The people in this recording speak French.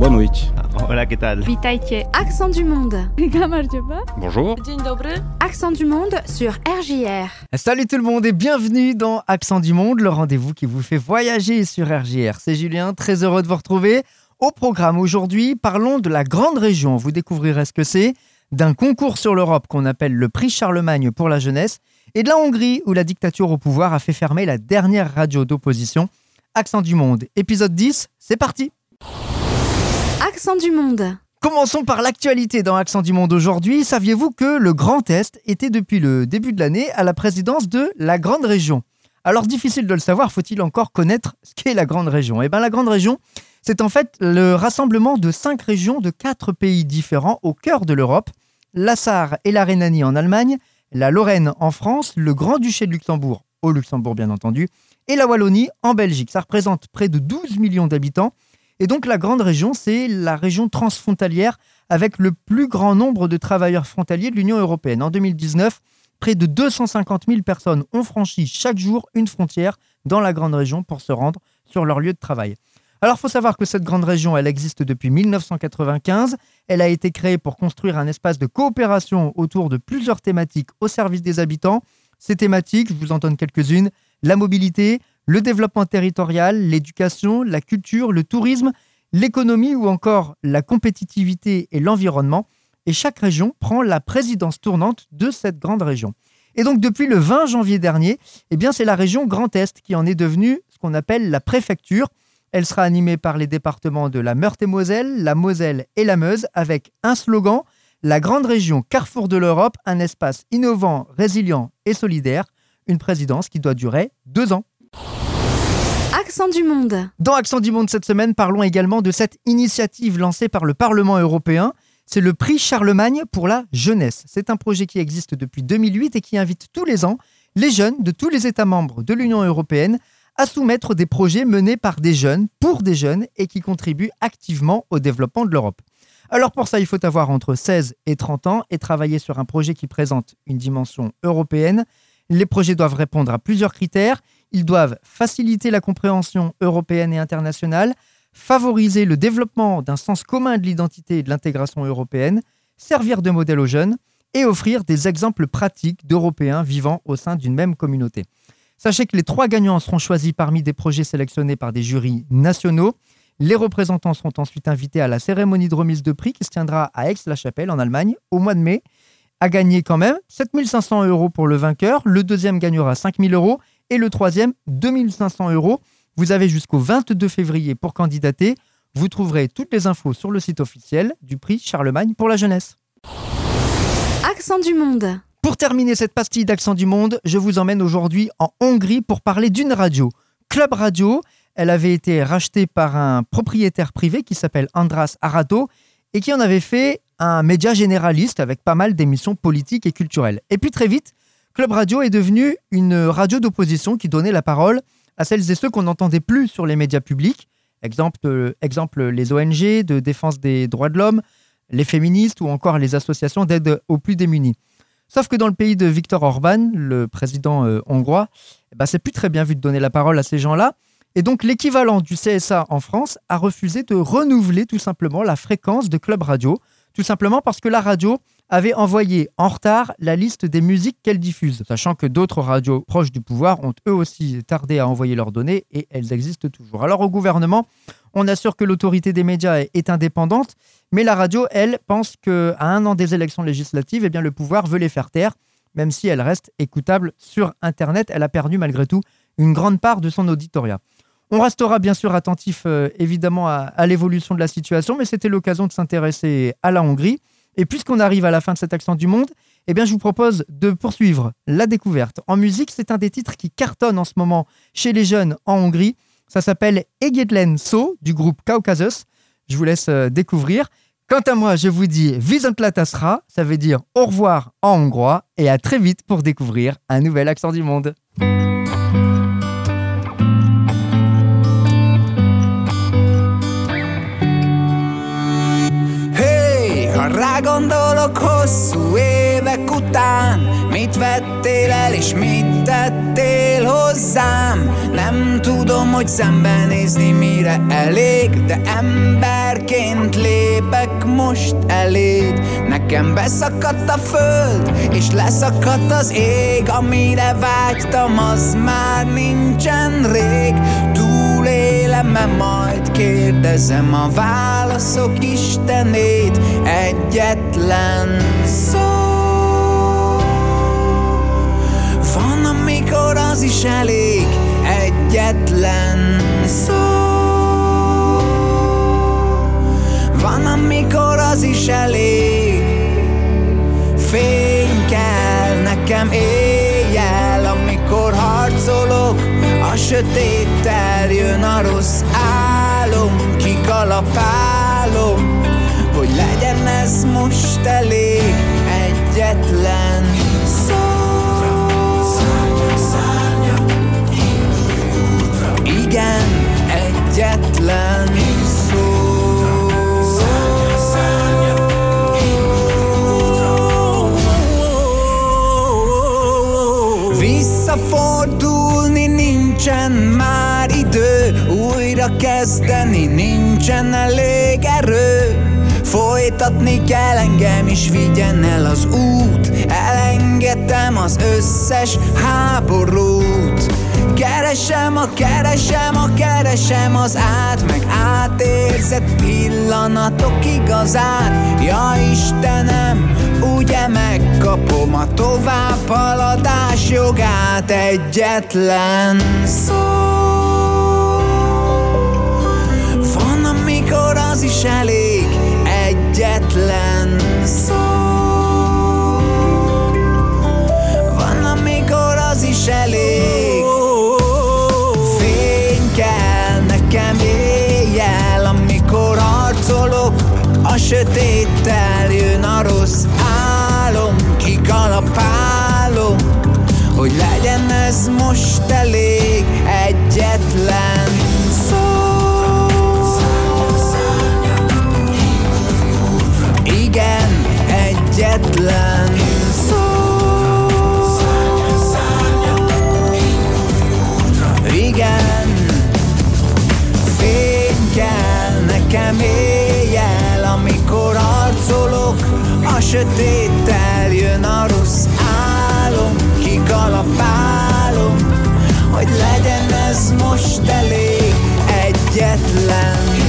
Boa noite. Hola, ¿qué tal? Witajcie. Accent du monde. Bonjour. Accent du monde sur RJR. Salut tout le monde et bienvenue dans Accent du Monde, le rendez-vous qui vous fait voyager sur RJR. C'est Julien, très heureux de vous retrouver. Au programme aujourd'hui, parlons de la grande région. Vous découvrirez ce que c'est, d'un concours sur l'Europe qu'on appelle le prix Charlemagne pour la jeunesse, et de la Hongrie où la dictature au pouvoir a fait fermer la dernière radio d'opposition. Accent du Monde, épisode 10, c'est parti Accent du monde. Commençons par l'actualité dans Accent du Monde aujourd'hui. Saviez-vous que le Grand Est était depuis le début de l'année à la présidence de la Grande Région? Alors difficile de le savoir, faut-il encore connaître ce qu'est la Grande Région? Eh bien la Grande Région, c'est en fait le rassemblement de cinq régions de quatre pays différents au cœur de l'Europe. La Sarre et la Rhénanie en Allemagne, la Lorraine en France, le Grand-Duché de Luxembourg au Luxembourg bien entendu, et la Wallonie en Belgique. Ça représente près de 12 millions d'habitants. Et donc la grande région, c'est la région transfrontalière avec le plus grand nombre de travailleurs frontaliers de l'Union européenne. En 2019, près de 250 000 personnes ont franchi chaque jour une frontière dans la grande région pour se rendre sur leur lieu de travail. Alors il faut savoir que cette grande région, elle existe depuis 1995. Elle a été créée pour construire un espace de coopération autour de plusieurs thématiques au service des habitants. Ces thématiques, je vous en donne quelques-unes, la mobilité, le développement territorial, l'éducation, la culture, le tourisme, l'économie ou encore la compétitivité et l'environnement. Et chaque région prend la présidence tournante de cette grande région. Et donc depuis le 20 janvier dernier, eh bien c'est la région Grand Est qui en est devenue ce qu'on appelle la préfecture. Elle sera animée par les départements de la Meurthe-et-Moselle, la Moselle et la Meuse avec un slogan la grande région carrefour de l'Europe, un espace innovant, résilient et solidaire, une présidence qui doit durer deux ans. Accent du monde. Dans Accent du Monde cette semaine, parlons également de cette initiative lancée par le Parlement européen. C'est le prix Charlemagne pour la jeunesse. C'est un projet qui existe depuis 2008 et qui invite tous les ans les jeunes de tous les États membres de l'Union européenne à soumettre des projets menés par des jeunes, pour des jeunes, et qui contribuent activement au développement de l'Europe. Alors pour ça, il faut avoir entre 16 et 30 ans et travailler sur un projet qui présente une dimension européenne. Les projets doivent répondre à plusieurs critères. Ils doivent faciliter la compréhension européenne et internationale, favoriser le développement d'un sens commun de l'identité et de l'intégration européenne, servir de modèle aux jeunes et offrir des exemples pratiques d'Européens vivant au sein d'une même communauté. Sachez que les trois gagnants seront choisis parmi des projets sélectionnés par des jurys nationaux. Les représentants seront ensuite invités à la cérémonie de remise de prix qui se tiendra à Aix-la-Chapelle en Allemagne au mois de mai. À gagner quand même 7500 euros pour le vainqueur, le deuxième gagnera 5000 euros et le troisième 2500 euros. Vous avez jusqu'au 22 février pour candidater. Vous trouverez toutes les infos sur le site officiel du prix Charlemagne pour la jeunesse. Accent du monde. Pour terminer cette pastille d'accent du monde, je vous emmène aujourd'hui en Hongrie pour parler d'une radio, Club Radio. Elle avait été rachetée par un propriétaire privé qui s'appelle Andras Arato et qui en avait fait un média généraliste avec pas mal d'émissions politiques et culturelles. Et puis très vite, Club Radio est devenu une radio d'opposition qui donnait la parole à celles et ceux qu'on n'entendait plus sur les médias publics. Exemple, exemple, les ONG de défense des droits de l'homme, les féministes ou encore les associations d'aide aux plus démunis. Sauf que dans le pays de Viktor Orban, le président euh, hongrois, eh ben, c'est plus très bien vu de donner la parole à ces gens-là. Et donc l'équivalent du CSA en France a refusé de renouveler tout simplement la fréquence de Club Radio, tout simplement parce que la radio avait envoyé en retard la liste des musiques qu'elle diffuse, sachant que d'autres radios proches du pouvoir ont eux aussi tardé à envoyer leurs données et elles existent toujours. Alors au gouvernement, on assure que l'autorité des médias est indépendante, mais la radio, elle, pense qu'à un an des élections législatives, eh le pouvoir veut les faire taire, même si elle reste écoutable sur Internet. Elle a perdu malgré tout une grande part de son auditoria. On restera bien sûr attentif euh, évidemment à, l'évolution de la situation, mais c'était l'occasion de s'intéresser à la Hongrie. Et puisqu'on arrive à la fin de cet accent du monde, eh bien, je vous propose de poursuivre la découverte. En musique, c'est un des titres qui cartonne en ce moment chez les jeunes en Hongrie. Ça s'appelle Egedlen So du groupe Caucasus. Je vous laisse euh, découvrir. Quant à moi, je vous dis Viszontlátásra, ça veut dire au revoir en hongrois, et à très vite pour découvrir un nouvel accent du monde. Rágondolok hosszú évek után, mit vett jöttél el, és mit tettél hozzám? Nem tudom, hogy szembenézni mire elég De emberként lépek most eléd. Nekem beszakadt a föld, és leszakadt az ég. Amire vágytam, az már nincsen rég Túlélem-e? Majd, kérdezem a válaszok Istenét. Egyetlen szó. Van, amikor az is elég. Egyetlen szó. Van, amikor az is elég. Fény kell nekem éjjel sötéttel jön a rossz álom Kikalapálom Hogy legyen ez most elég Egyetlen szó. Igen, egyetlen. szó nincsen már idő Újra kezdeni nincsen elég erő. Folytatni kell engem is vigyen el az út. Elengedtem az összes háborút. Keresem a keresem a keresem az át Meg átérzett pillanatok igazát. Ja Istenem, ugye megkapom a továbbhaladás jogát Egyetlen szó. Van, amikor az is elég Egyetlen szó a sötéttel Jön a rossz álom Kikalapálom Hogy legyen ez most elég Egyetlen szó. Igen, egyetlen sötéttel Jön a rossz álom, kikalapálom Hogy legyen ez most elég Egyetlen